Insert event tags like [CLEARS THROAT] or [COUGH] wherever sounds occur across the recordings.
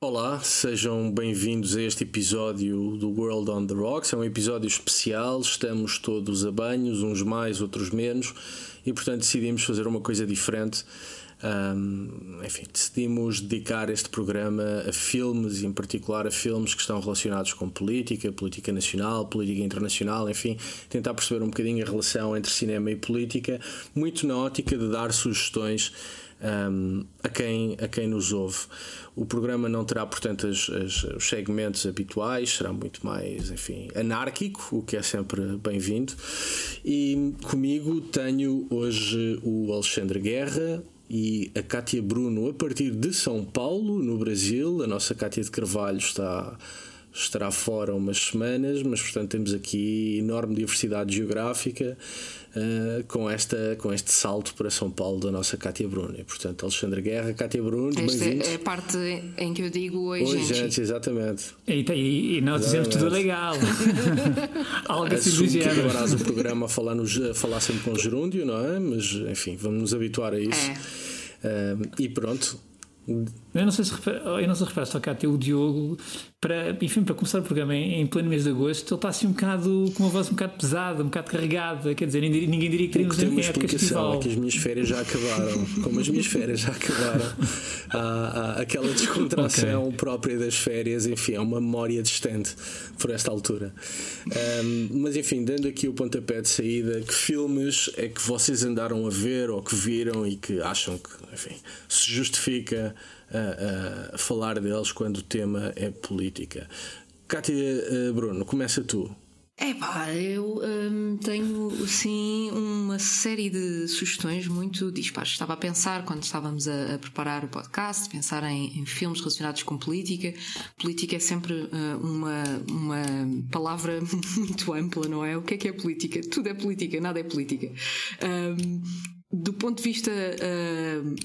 Olá, sejam bem-vindos a este episódio do World on the Rocks. É um episódio especial, estamos todos a banhos, uns mais, outros menos, e portanto decidimos fazer uma coisa diferente. Um, enfim, decidimos dedicar este programa a filmes, e em particular a filmes que estão relacionados com política, política nacional, política internacional, enfim, tentar perceber um bocadinho a relação entre cinema e política, muito na ótica de dar sugestões um, a, quem, a quem nos ouve. O programa não terá, portanto, as, as, os segmentos habituais, será muito mais, enfim, anárquico, o que é sempre bem-vindo. E comigo tenho hoje o Alexandre Guerra e a Cátia Bruno, a partir de São Paulo, no Brasil. A nossa Cátia de Carvalho está estará fora umas semanas, mas portanto temos aqui enorme diversidade geográfica uh, com, esta, com este salto para São Paulo da nossa Cátia Bruno. E, portanto, Alexandra Guerra, Cátia Bruno, Esta é a parte em que eu digo oi, oi gente. gente. exatamente. E, e, e nós dizemos tudo legal. [LAUGHS] Algo assim do género. que acabarás o programa a falar, nos, a falar sempre com gerúndio, não é? Mas enfim, vamos nos habituar a isso. É. Uh, e pronto, eu não sei se eu não sei se reparaste, Cátia, o Diogo, para, enfim, para começar o programa em, em pleno mês de agosto, ele está assim um bocado com uma voz um bocado pesada, um bocado carregada, quer dizer, ninguém, ninguém diria que teríamos que uma explicação é que as minhas férias já acabaram. Como as minhas férias já acabaram, há, há aquela descontração okay. própria das férias, enfim, é uma memória distante por esta altura. Um, mas enfim, dando aqui o pontapé de saída, que filmes é que vocês andaram a ver ou que viram e que acham que, enfim, se justifica a, a falar deles quando o tema é política. Cátia uh, Bruno, começa tu. É pá, eu hum, tenho sim uma série de sugestões muito dispares. Estava a pensar, quando estávamos a, a preparar o podcast, pensar em, em, filmes relacionados com política. Política é sempre uh, uma, uma palavra [LAUGHS] muito ampla, não é? O que é que é política? Tudo é política, nada é política. Um, do ponto de vista uh,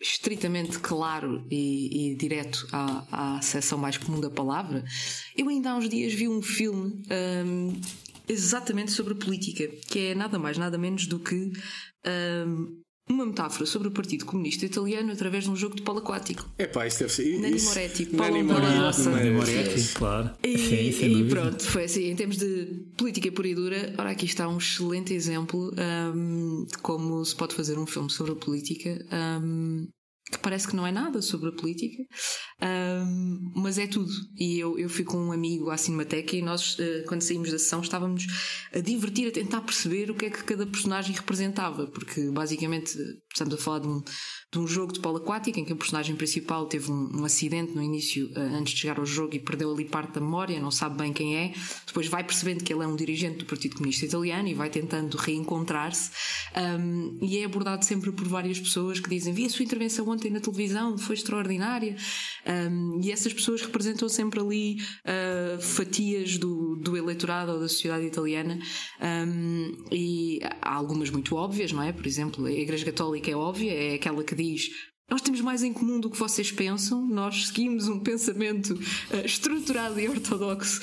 estritamente claro e, e direto à, à seção mais comum da palavra, eu ainda há uns dias vi um filme um, exatamente sobre política, que é nada mais, nada menos do que um, uma metáfora sobre o Partido Comunista Italiano através de um jogo de polo aquático. É pá, isso deve ser. Nani Moretti, Nani Moretti, Nani Moretti, claro. E, Sim, e pronto, foi assim, em termos de política pura e dura, ora aqui está um excelente exemplo um, de como se pode fazer um filme sobre a política. Um, que parece que não é nada sobre a política, um, mas é tudo. E eu, eu fui com um amigo à Cinemateca e nós, uh, quando saímos da sessão, estávamos a divertir, a tentar perceber o que é que cada personagem representava, porque basicamente estamos a falar de um, de um jogo de polo aquático em que o personagem principal teve um, um acidente no início, uh, antes de chegar ao jogo, e perdeu ali parte da memória, não sabe bem quem é. Depois vai percebendo que ele é um dirigente do Partido Comunista Italiano e vai tentando reencontrar-se. Um, e é abordado sempre por várias pessoas que dizem: Vi a sua intervenção ontem na televisão, foi extraordinária. Um, e essas pessoas representam sempre ali uh, fatias do, do eleitorado ou da sociedade italiana. E há algumas muito óbvias, não é? Por exemplo, a Igreja Católica é óbvia, é aquela que diz nós temos mais em comum do que vocês pensam, nós seguimos um pensamento uh, estruturado e ortodoxo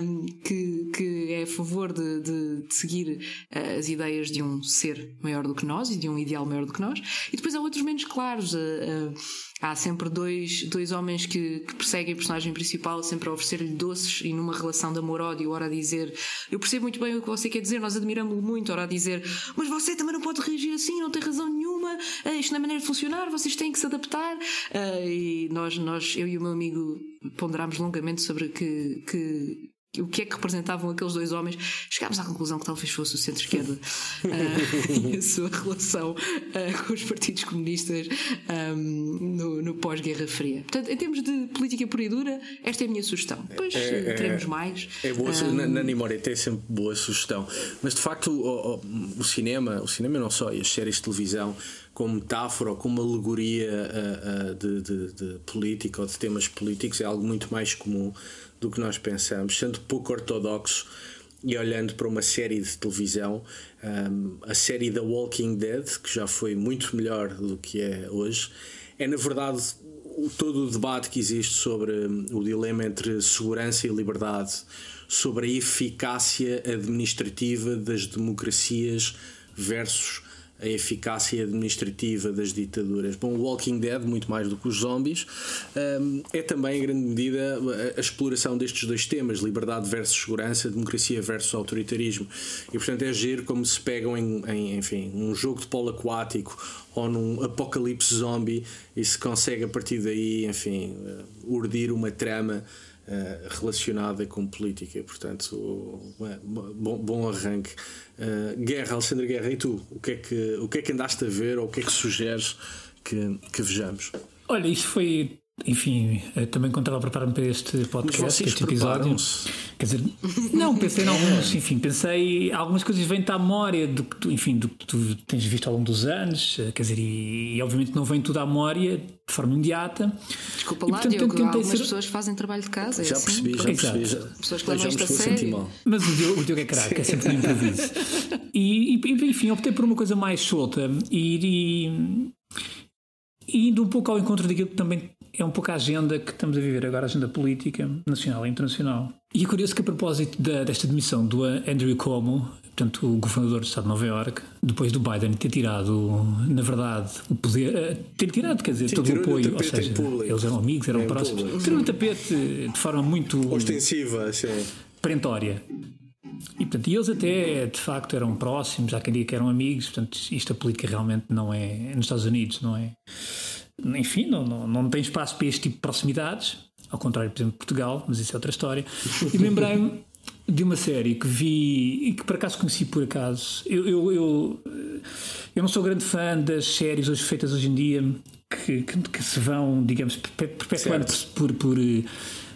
um, que, que é a favor de, de, de seguir uh, as ideias de um ser maior do que nós e de um ideal maior do que nós, e depois há outros menos claros. Uh, há sempre dois, dois homens que, que perseguem a personagem principal, sempre a oferecer-lhe doces e numa relação de amor-ódio, ora a dizer eu percebo muito bem o que você quer dizer, nós admiramos-lo muito, ora a dizer mas você também não pode reagir assim, não tem razão nenhuma, uh, isto não é maneira de funcionar, vocês têm que se adaptar. Uh, e nós, nós, eu e o meu amigo ponderámos longamente sobre que, que o que é que representavam aqueles dois homens, chegámos à conclusão que talvez fosse o centro-esquerda uh, e a sua relação uh, com os partidos comunistas um, no, no pós-Guerra Fria. Portanto, em termos de política pura e dura, esta é a minha sugestão. Depois é, é, teremos mais. É boa, um, na, na Nimória tem sempre boa sugestão. Mas de facto, o, o, o, cinema, o cinema não só, e as séries de televisão como metáfora ou como alegoria uh, uh, de, de, de, política ou de temas políticos é algo muito mais comum do que nós pensamos, sendo pouco ortodoxo e olhando para uma série de televisão, um, a série The Walking Dead, que já foi muito melhor do que é hoje, é na verdade todo o debate que existe sobre hum, o dilema entre segurança e liberdade, sobre a eficácia administrativa das democracias versus a eficácia administrativa das ditaduras. Bom, Walking Dead, muito mais do que os zombies, hum, é também, em grande medida, a exploração destes dois temas: liberdade versus segurança, democracia versus autoritarismo. E, portanto, é agir como se pegam em, em enfim, um jogo de polo aquático ou num apocalipse zombie e se consegue, a partir daí, enfim, urdir uma trama. Uh, relacionada com política, portanto, bom, bom arranque. Uh, Guerra, Alexandre Guerra, e tu? O que, é que, o que é que andaste a ver ou o que é que sugeres que, que vejamos? Olha, isto foi enfim, também quando estava a preparar-me para este podcast, este episódio. Quer dizer, não, pensei em [LAUGHS] alguns, enfim, pensei algumas coisas vêm-te à memória do que tu, enfim, do que tu tens visto ao longo dos anos, quer dizer, e, e obviamente não vem tudo à memória de forma imediata. Desculpa lá, e, portanto, Diogo, algumas ser... pessoas fazem trabalho de casa. Já é assim? percebi, já percebi. Já, pessoas que levam isto a sério. Mas o Diogo, o Diogo é craque, é sempre um improviso. E, e, enfim, optei por uma coisa mais solta e, e, e indo um pouco ao encontro daquilo que também é um pouco a agenda que estamos a viver agora, a agenda política nacional e internacional. E é curioso que a propósito da, desta demissão do Andrew Cuomo, portanto o governador do Estado de Nova York, depois do Biden ter tirado, na verdade, o poder, eh, ter tirado, quer dizer, Sim, todo o apoio, ou seja, eles eram amigos, eram próximos, tirou o tapete de forma muito ostensiva, sim. perentória. E, portanto, eles até, de facto, eram próximos, há quem diga que eram amigos, portanto, isto a política realmente não é, nos Estados Unidos, não é enfim, não, não, não tem espaço para este tipo de proximidades, ao contrário, por exemplo, de Portugal, mas isso é outra história. E lembrei-me de uma série que vi e que por acaso conheci por acaso. Eu, eu, eu, eu não sou grande fã das séries hoje feitas hoje em dia que, que, que se vão, digamos, perpetuando por, por,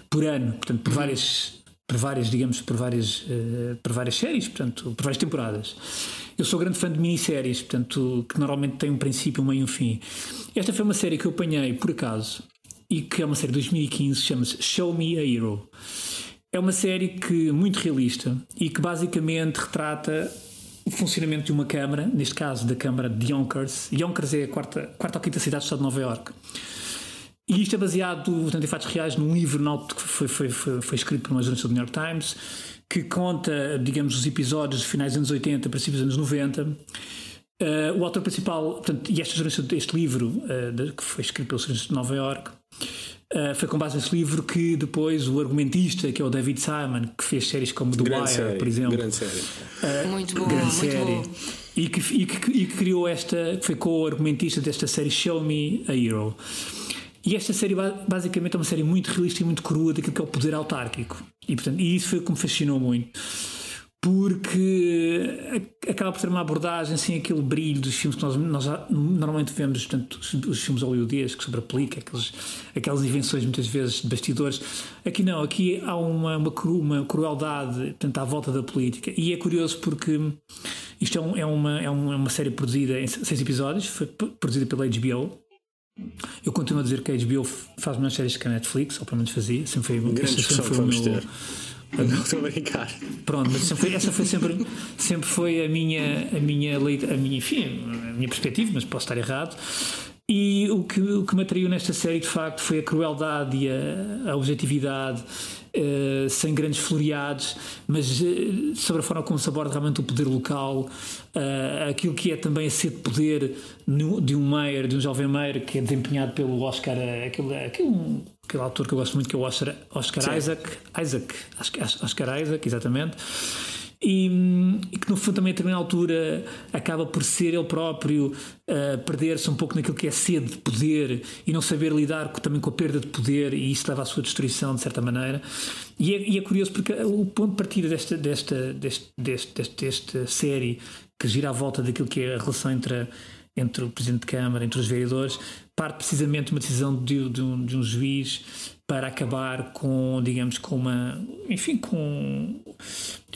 por ano, portanto, por várias por várias, digamos, por várias, uh, por várias séries, portanto, por várias temporadas. Eu sou grande fã de minisséries, portanto, que normalmente têm um princípio, um meio e um fim. Esta foi uma série que eu apanhei por acaso e que é uma série de 2015, chama-se Show Me a Hero. É uma série que muito realista e que basicamente retrata o funcionamento de uma câmara, neste caso da Câmara de Yonkers. Yonkers é a quarta, quarta ou quinta cidade do estado de Nova York. E isto é baseado, portanto, em fatos reais num livro que foi, foi, foi, foi escrito por uma jornalista do New York Times, que conta, digamos, os episódios dos finais dos anos 80, princípios dos anos 90. Uh, eh, o autor principal, portanto, e esta jornalista este livro, uh, de, que foi escrito pelo jornalista de Nova York, uh, foi com base nesse livro que depois o argumentista, que é o David Simon, que fez séries como The Wire, série, por exemplo. Grande série. muito bom, grande muito série. bom. E que, e, que, e que criou esta, foi co-argumentista desta série Show Me a Hero. E esta série basicamente é uma série muito realista e muito crua daquilo que é o poder autárquico. E, portanto, e isso foi o que me fascinou muito. Porque acaba por ter uma abordagem sem aquele brilho dos filmes que nós, nós normalmente vemos, portanto, os, filmes hollywoodescos que sobreaplica, aqueles, aquelas invenções muitas vezes de bastidores. Aqui não, aqui há uma, uma, cru, uma crueldade portanto, à volta da política. E é curioso porque isto é, um, é, uma, é uma série produzida em seis episódios, foi produzida pela HBO eu continuo a dizer que a HBO faz melhores séries que a Netflix, ou pelo menos fazia. Sempre foi, Grande sempre foi vamos meu... ter. Não [LAUGHS] estou a brincar. Pronto, mas foi, essa foi sempre, sempre foi a minha, a minha, a minha, enfim, a minha perspectiva, mas posso estar errado. E o que, o que me atraiu nesta série, de facto, foi a crueldade e a, a objetividade, uh, sem grandes floreados, mas uh, sobre a forma como se aborda realmente o poder local, uh, aquilo que é também a sede de poder no, de um Meyer, de um jovem Meyer, que é desempenhado pelo Oscar, aquele, aquele, aquele autor que eu gosto muito, que é o Oscar, Oscar Isaac, Isaac, Oscar Isaac, exatamente e, e, que no fundo também a determinada altura acaba por ser ele próprio uh, perder-se um pouco naquilo que é sede de poder e não saber lidar com, também com a perda de poder e isso leva à sua destruição de certa maneira. E é, e é curioso porque o ponto de partida desta, desta, deste, deste, desta série que gira à volta daquilo que é a relação entre a, entre o Presidente de Câmara, entre os vereadores, parte precisamente de uma decisão de, de, um, de um juiz para acabar com, digamos, com uma, enfim, com,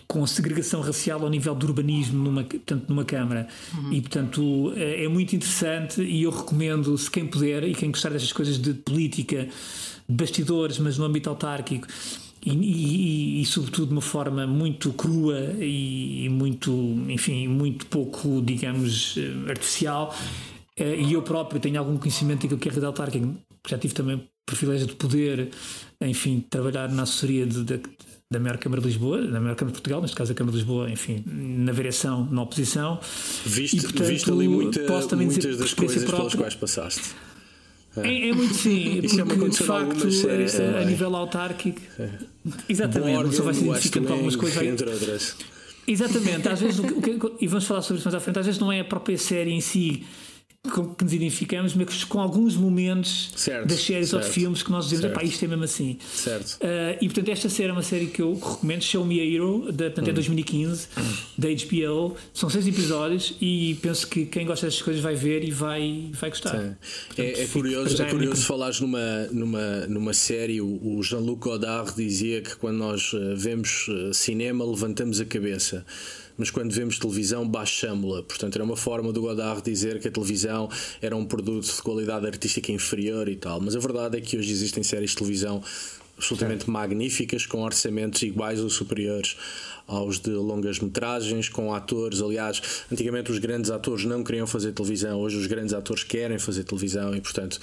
com a segregação racial ao nível do urbanismo numa, portanto, numa Câmara. Uhum. E, portanto, é, é muito interessante e eu recomendo, se quem puder e quem gostar destas coisas de política, de bastidores, mas no âmbito autárquico, e, e, e, sobretudo de uma forma muito crua e, muito, enfim, muito pouco, digamos, eh, artificial. Eh, e eu próprio tenho algum conhecimento daquilo que é a rede autárquica, já tive também o privilégio de poder, enfim, trabalhar na assessoria de, de, da maior Câmara de Lisboa, da maior Câmara de Portugal, neste caso a Câmara de Lisboa, enfim, na variação, na oposição. Viste, e, portanto, viste ali muita, posso também muitas dizer das coisas própria, pelas quais passaste. É, é, muito sim, é porque de facto a, a nível autárquico. É. [LAUGHS] Exatamente, Morgan, só vai se identificando com algumas coisas. Entre outras. Exatamente, às vezes, o que, e vamos falar sobre isso mais à frente, às vezes não é a própria série em si com que nos identificamos, mas com alguns momentos certo, das séries certo, ou de filmes que nós dizemos, pá, isto é mesmo assim. Certo. Uh, e portanto, esta série é uma série que eu recomendo, Show Me a Hero, da, portanto, é 2015, hum. da HBO. São seis episódios e penso que quem gosta destas coisas vai ver e vai, vai gostar. Portanto, é, é, curioso, é curioso falares numa, numa, numa série, o Jean-Luc Godard dizia que quando nós ah, vemos ah, cinema levantamos a cabeça mas quando vemos televisão baixamos-la. Portanto, era uma forma do Godard dizer que a televisão era um produto de qualidade artística inferior e tal. Mas a verdade é que hoje existem séries de televisão absolutamente magníficas, com orçamentos iguais ou superiores aos de longas metragens, com atores. Aliás, antigamente os grandes atores não queriam fazer televisão, hoje os grandes atores querem fazer televisão e, portanto,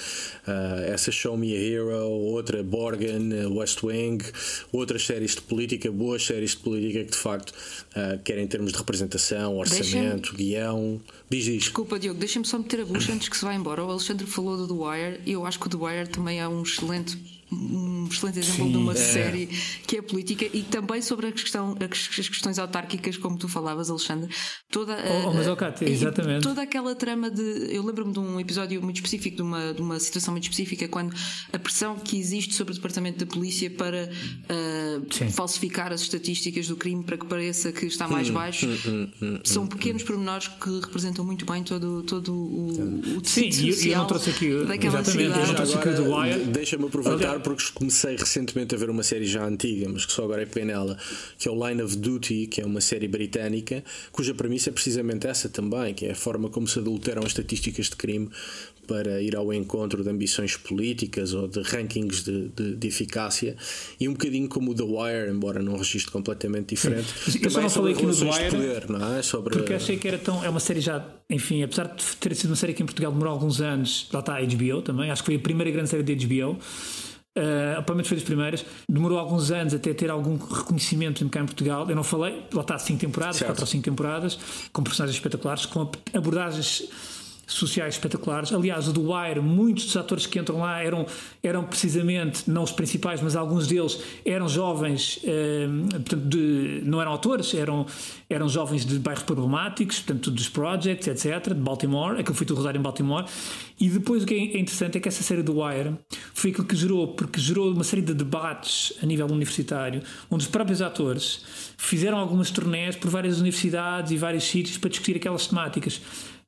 uh, essa Show Me a Hero, outra Borgen, West Wing, outras séries de política, boas séries de política que de facto uh, querem em termos de representação, orçamento, guião. Diz isto. Desculpa, Diogo, deixa-me só meter a bucha [CLEARS THROAT] antes que se vá embora. O Alexandre falou do The Wire e eu acho que o The Wire também é um excelente um excelente exemplo Sim, de uma é. série que é política e também sobre a questão, as questões autárquicas, como tu falavas, Alexandre. Toda, oh, oh mas, oh, Cátia, exatamente. Toda aquela trama de. Eu lembro-me de um episódio muito específico, de uma, de uma situação muito específica, quando a pressão que existe sobre o Departamento da Polícia para uh, falsificar as estatísticas do crime para que pareça que está mais hum, baixo, hum, hum, são pequenos pormenores que representam muito bem todo, todo o, o tecido Sim, social eu, eu não trouxe aqui, daquela exatamente, cidade. Eu não trouxe aqui o The Wire. Deixa-me aproveitar porque comecei recentemente a ver uma série já antiga, mas que só agora é penela, que é o Line of Duty, que é uma série britânica, cuja premissa é precisamente essa também, que é a forma como se adulteram as estatísticas de crime para ir ao encontro de ambições políticas ou de rankings de, de, de eficácia e um bocadinho como o The Wire, embora num registro completamente diferente. Sim. Eu só não falei aqui no The Wire poder, não é? sobre... porque achei que era tão. É uma série já, enfim, apesar de ter sido uma série que em Portugal demorou alguns anos, lá está a HBO também, acho que foi a primeira grande série da HBO. Uh, pelo menos foi das primeiras. Demorou alguns anos até ter algum reconhecimento cá em Portugal. Eu não falei, lá está, cinco temporadas, certo. quatro ou cinco temporadas, com personagens espetaculares, com abordagens sociais espetaculares. Aliás, o The Wire, muitos dos atores que entram lá eram, eram precisamente, não os principais, mas alguns deles eram jovens, eh, portanto, de, não eram atores, eram, eram jovens de bairros problemáticos, portanto, dos projects, etc., de Baltimore. Aquilo foi tudo rodar em Baltimore. E depois o que é interessante é que essa série do Wire foi aquilo que gerou, porque gerou uma série de debates a nível universitário, onde os próprios atores fizeram algumas turnés por várias universidades e vários sítios para discutir aquelas temáticas.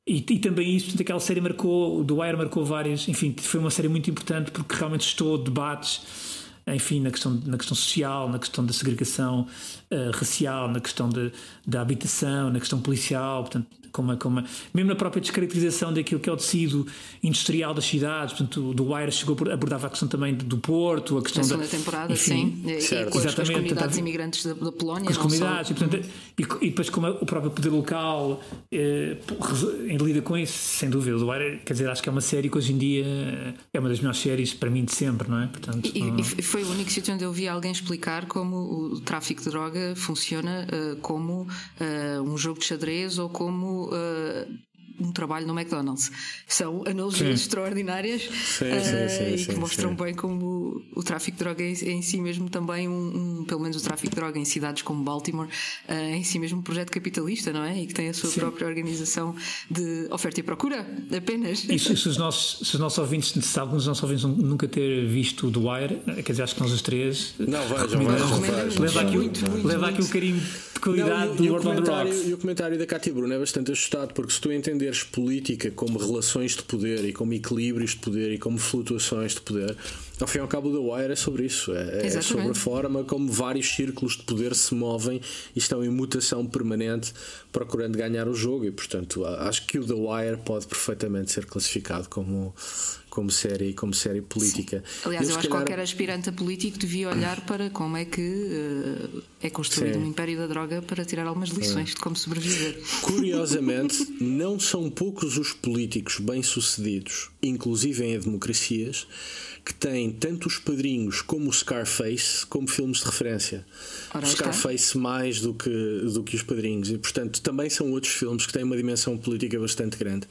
E, e, também isso, aquela série marcou, The Wire marcou várias, enfim, foi uma série muito importante porque realmente estou debates, enfim, na questão, na questão social, na questão da segregação uh, racial, na questão de, da habitação, na questão policial, portanto, como, como, mesmo na própria descaracterização daquilo que é o tecido industrial das cidades, portanto, do Wire chegou a abordava a questão também do Porto, a questão da temporada, enfim, sim, certo. e com, as, com as comunidades imigrantes da, da Polónia, as comunidades, e, portanto, e, e, depois como o próprio poder local eh, lida com isso, sem dúvida. O Wire, quer dizer, acho que é uma série que hoje em dia é uma das melhores séries para mim de sempre, não é? Portanto, e, e foi o único sítio onde eu vi alguém explicar como o tráfico de droga funciona uh, como uh, um jogo de xadrez ou como uh, um trabalho no McDonald's. São analogias sim. extraordinárias sim, uh, sim, e que mostram bem como o, tráfico de droga é em si mesmo também um, um, pelo menos o tráfico de droga em cidades como Baltimore, uh, em si mesmo um projeto capitalista, não é? E que tem a sua própria organização de oferta e procura, apenas. E se, se, os, nossos, se os nossos ouvintes, se alguns dos nossos ouvintes nunca ter visto o The Wire, quer dizer, acho que nós os três. Não, vejam, vejam. Leva aqui, muito, muito, leva aqui o carinho de qualidade não, e, do World on the Rocks. E o comentário da Cátia Bruno é bastante ajustado, porque se tu entenderes política como relações de poder e como equilíbrios de poder e como flutuações de poder, ao fim e ao cabo, o The Wire é sobre isso. É, é sobre a forma como vários círculos de poder se movem e estão em mutação permanente procurando ganhar o jogo. E, portanto, acho que o The Wire pode perfeitamente ser classificado como como série, como série política. Sim. Aliás, eu, eu acho que calhar... qualquer aspirante a político devia olhar para como é que uh, é construído Sim. um império da droga para tirar algumas lições é. de como sobreviver. Curiosamente, [LAUGHS] não são poucos os políticos bem-sucedidos, inclusive em democracias, que tem tanto os padrinhos como o Scarface como filmes de referência. Ora, o Scarface está. mais do que, do que os padrinhos. E, portanto, também são outros filmes que têm uma dimensão política bastante grande,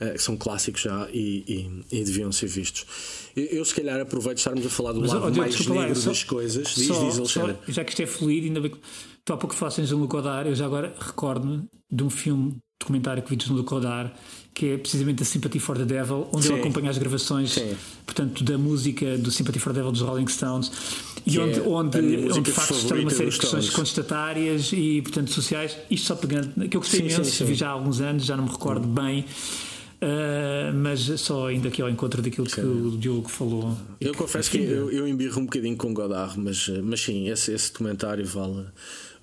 uh, que são clássicos já e, e, e deviam ser vistos. Eu, eu, se calhar, aproveito de estarmos a falar do Mas, lado oh, mais negro só, das coisas. Diz, só, diz. Só, já que isto é fluido, ainda bem que tu há pouco falaste em Jean-Luc Godard, eu já agora recordo-me de um filme documentário que vi Jean-Luc Godard que é precisamente a Sympathy for the Devil, onde Sim. ele acompanha as gravações portanto, da música do Sympathy for the Devil dos Rolling Stones e onde, é onde, onde de facto está uma série de questões contestatárias e portanto sociais. Isto só pegando, que eu gostei sim, imenso, sim, sim. vi já há alguns anos, já não me recordo hum. bem. Uh, mas só ainda aqui ao encontro daquilo que o Diogo falou. Eu confesso que eu, eu embirro um bocadinho com Godard, mas, mas sim, esse, esse documentário vale,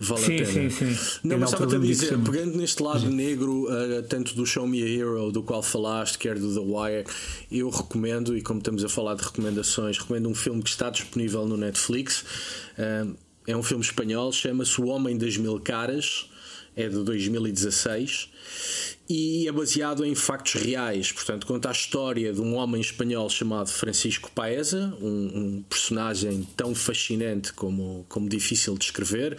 vale sim, a pena. Sim, sim. Não, mas estava a dizer, pegando neste lado sim. negro, uh, tanto do Show Me a Hero, do qual falaste, quer do The Wire, eu recomendo, e como estamos a falar de recomendações, recomendo um filme que está disponível no Netflix. Uh, é um filme espanhol, chama-se O Homem das Mil Caras, é de 2016 e é baseado em factos reais. Portanto, conta a história de um homem espanhol chamado Francisco Paesa, um, um, personagem tão fascinante como, como difícil de escrever.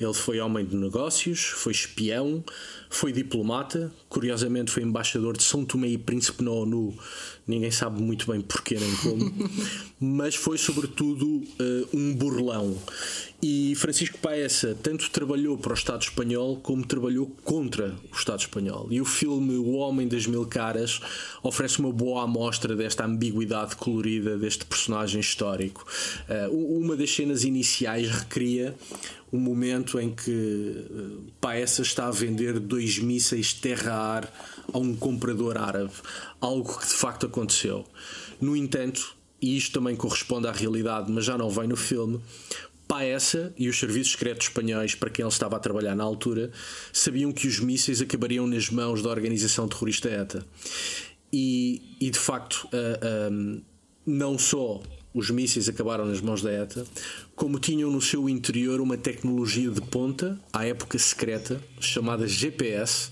Ele foi homem de negócios, foi espião, foi diplomata, curiosamente foi embaixador de São Tomé e Príncipe na ONU. Ninguém sabe muito bem porquê nem como, [LAUGHS] mas foi sobretudo uh, um burlão. E Francisco Paesa tanto trabalhou para o Estado espanhol como trabalhou contra o Estado espanhol. E o filme O Homem das Mil Caras oferece uma boa amostra desta ambiguidade colorida deste personagem histórico. Uh, uma das cenas iniciais recria um momento em que uh, Paesa está a vender dois mísseis terra-ar a um comprador árabe, algo que de facto aconteceu. No entanto, e isto também corresponde à realidade, mas já não vem no filme, Paessa e os serviços secretos espanhóis para quem ele estava a trabalhar na altura sabiam que os mísseis acabariam nas mãos da organização terrorista ETA. E, e de facto, uh, um, não só os mísseis acabaram nas mãos da ETA, como tinham no seu interior uma tecnologia de ponta, à época secreta, chamada GPS,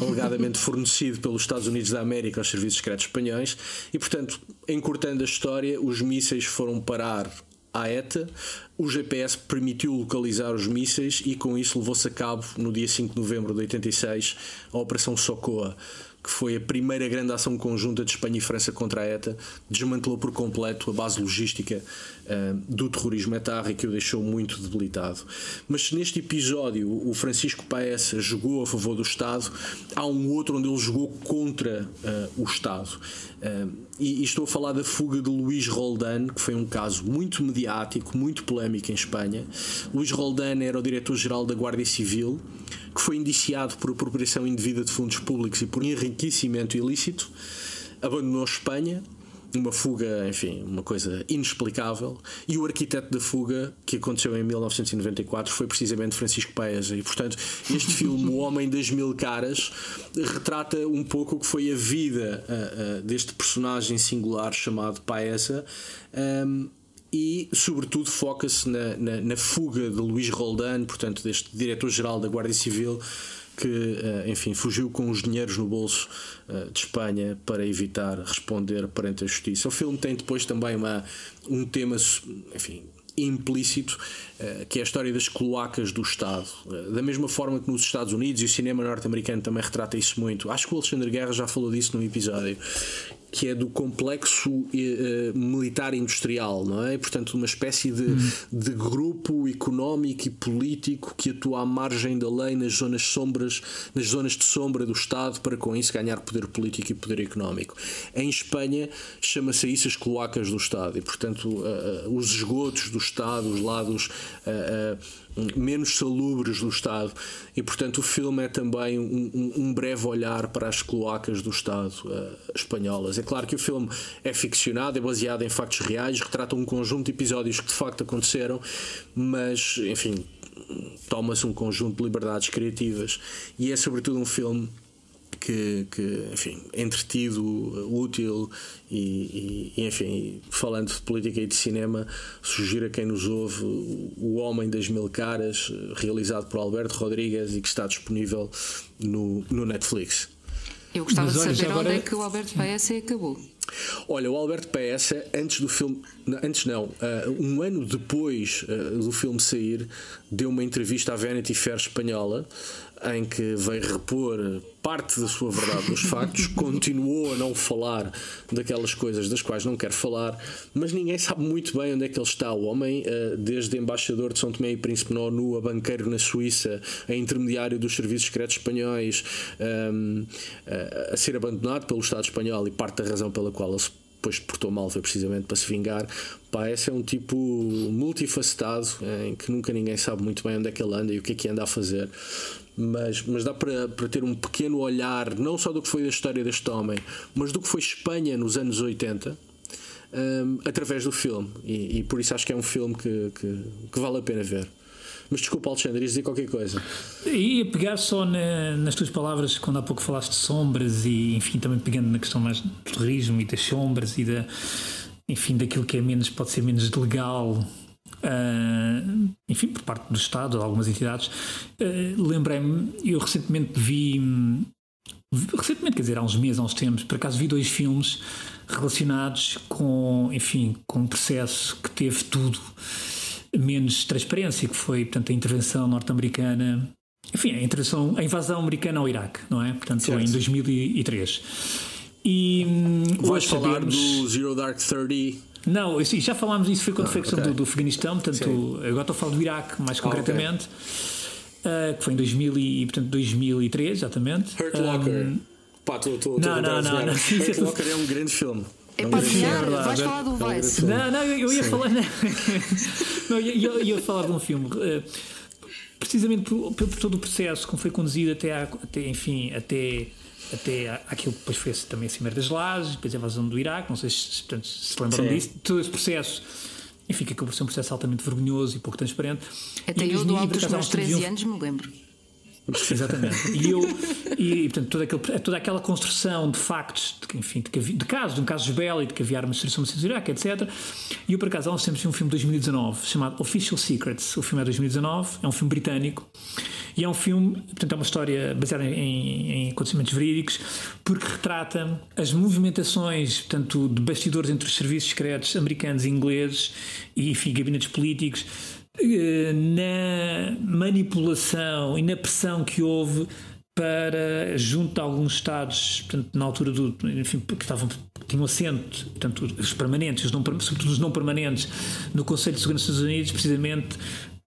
alegadamente [LAUGHS] fornecido pelos Estados Unidos da América aos serviços secretos espanhóis, e portanto, encurtando a história, os mísseis foram parar à ETA, o GPS permitiu localizar os mísseis e com isso levou-se a cabo, no dia 5 de novembro de 86, a Operação Socoa que foi a primeira grande ação conjunta de Espanha e França contra a ETA, desmantelou por completo a base logística uh, do terrorismo etárrico e o deixou muito debilitado. Mas se neste episódio o Francisco Paessa jogou a favor do Estado, há um outro onde ele jogou contra uh, o Estado. Uh, e, e, estou a falar da fuga de Luís Roldan, que foi um caso muito mediático, muito polémico em Espanha. Luís Roldan era o diretor-geral da Guarda Civil que foi indiciado por apropriação indevida de fundos públicos e por enriquecimento ilícito, abandonou Espanha, uma fuga, enfim, uma coisa inexplicável. E o arquiteto da fuga, que aconteceu em 1994, foi precisamente Francisco Paesa. E, portanto, este filme, O Homem das Mil Caras, retrata um pouco o que foi a vida uh, uh, deste personagem singular chamado Paesa. Um, e, sobretudo, foca-se na, na, na, fuga de Luís Roldan, portanto, deste diretor-geral da Guarda Civil, que, eh, enfim, fugiu com os dinheiros no bolso eh, de Espanha para evitar responder perante a justiça. O filme tem depois também uma, um tema, enfim, implícito, eh, que é a história das cloacas do Estado. Da mesma forma que nos Estados Unidos, e o cinema norte-americano também retrata isso muito. Acho que o Alexandre Guerra já falou disso num episódio que é do complexo uh, militar industrial, não é? Portanto, uma espécie de, hum. de, grupo económico e político que atua à margem da lei nas zonas sombras, nas zonas de sombra do Estado para com isso ganhar poder político e poder económico. Em Espanha chama-se isso as cloacas do Estado e, portanto, uh, uh, os esgotos do Estado, os lados menos salubres do Estado. E, portanto, o filme é também um, um, breve olhar para as cloacas do Estado uh, espanholas. É claro que o filme é ficcionado, é baseado em factos reais, retrata um conjunto de episódios que de facto aconteceram, mas, enfim, toma-se um conjunto de liberdades criativas. E é, sobretudo, um filme que, que enfim, entretido, útil e, e, enfim, falando de política e de cinema, sugiro a quem nos ouve O Homem das Mil Caras, realizado por Alberto Rodrigues e que está disponível no, no Netflix. Eu gostava Mas, de saber olha, agora... onde é que o Alberto Paes acabou. Olha, o Alberto Paes, antes do filme, antes não, uh, um ano depois uh, do filme sair, deu uma entrevista à Vanity Fair espanhola em que veio repor parte da sua verdade dos factos, [LAUGHS] continuou a não falar daquelas coisas das quais não quer falar, mas ninguém sabe muito bem onde é que ele está. O homem, eh, desde embaixador de São Tomé e Príncipe na ONU, a banqueiro na Suíça, a intermediário dos serviços secretos espanhóis, ehm, a ser abandonado pelo Estado espanhol e parte da razão pela qual ele se depois portou mal foi precisamente para se vingar. Pá, esse é um tipo multifacetado em que nunca ninguém sabe muito bem onde é que ele anda e o que é que anda a fazer mas, mas dá para, para ter um pequeno olhar não só do que foi a história deste homem, mas do que foi Espanha nos anos 80 um, através do filme. E, e, por isso acho que é um filme que, que, que vale a pena ver. Mas desculpa, Alexandre, ias dizer qualquer coisa. Ia pegar só na, nas tuas palavras, quando há pouco falaste de sombras, e enfim, também pegando na questão mais do terrorismo e das sombras e da, enfim, daquilo que é menos, pode ser menos legal Uh, enfim, por parte do Estado, de algumas entidades. Uh, Lembrei-me, eu recentemente vi. Recentemente, quer dizer, há uns meses, há uns tempos, por acaso vi dois filmes relacionados com, enfim, com um processo que teve tudo menos transparência, que foi, portanto, a intervenção norte-americana, enfim, a intervenção, a invasão americana ao Iraque, não é? Portanto, certo. em 2003. E hum, vais falar do Zero Dark Thirty não, já falámos disso, foi quando ah, foi a questão okay. do, do, Afeganistão, portanto, Sim. agora estou a falar do Iraque, mais concretamente, okay. uh, que foi em 2000 e, portanto, 2003, exatamente. Hurt Locker. Um, Pá, estou a não, não, não, não, Hurt [LAUGHS] Locker é um grande filme. É para adivinhar, é vais falar do Vice. Não, não, eu, eu ia Sim. falar. Não, [LAUGHS] não eu, eu, ia falar de um filme. Uh, precisamente por, por, todo o processo, como foi conduzido até, a, até enfim, até até aquilo que depois foi também a Cimeira das Lajes, depois a invasão do Iraque, não sei se, portanto, se lembram Sim. disso, todo esse processo. Enfim, que acabou por ser um processo altamente vergonhoso e pouco transparente. Até e eu, do alto dos meus 13 anos, me lembro. Exatamente. E eu, e, portanto, toda, aquele, toda aquela construção de factos, de, enfim, de, de casos, de um caso bélico, de que havia armas de de Iraque, etc. E eu, por acaso, há uns tempos vi um filme de 2019 chamado Official Secrets. O filme é de 2019, é um filme britânico. E é um filme, portanto, é uma história baseada em, em acontecimentos verídicos, porque retrata as movimentações, portanto, de bastidores entre os serviços secretos americanos e ingleses e, enfim, gabinetes políticos na manipulação e na pressão que houve para, junto de alguns Estados, portanto, na altura do. Enfim, que estavam, tinham assento, portanto, os permanentes, os não, sobretudo os não permanentes, no Conselho de Segurança dos Estados Unidos, precisamente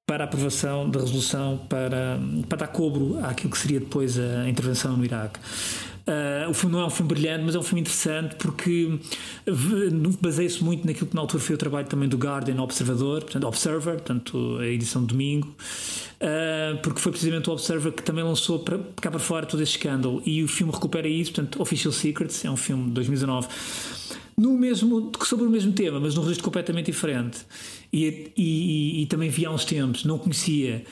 para a aprovação da resolução para, para dar cobro àquilo que seria depois a intervenção no Iraque. Uh, o filme não é um filme brilhante, mas é um filme interessante porque baseia-se muito naquilo que na altura foi o trabalho também do Guardian Observador, portanto, Observer, portanto, a edição de domingo, uh, porque foi precisamente o Observer que também lançou para, cá para fora todo esse escândalo. E o filme recupera isso, portanto, Official Secrets, é um filme de 2019 no mesmo, sobre o mesmo tema, mas num registro completamente diferente. E, e, e, também vi há uns tempos, não conhecia,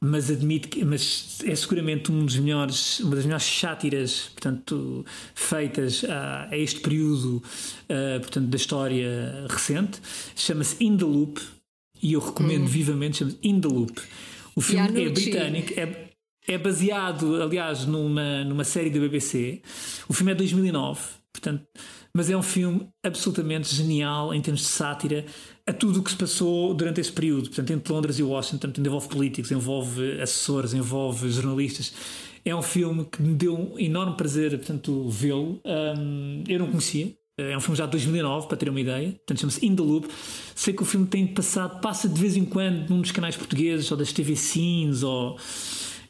mas admito que mas é seguramente um dos melhores, uma das melhores sátiras portanto, feitas a, a este período uh, portanto, da história recente. Chama-se In the Loop e eu recomendo hum. vivamente, chama-se In the Loop. O filme é britânico, é, é baseado, aliás, numa, numa série da BBC. O filme é de 2009, portanto mas é um filme absolutamente genial em termos de sátira a tudo o que se passou durante esse período. Portanto, entre Londres e Washington, portanto, envolve políticos, envolve assessores, envolve jornalistas. É um filme que me deu um enorme prazer, portanto, vê-lo. Um, eu não conhecia. É um filme já de 2009, para ter uma ideia. Portanto, chama-se In the Loop. Sei que o filme tem passado, passa de vez em quando num dos canais portugueses, ou das TV Scenes, ou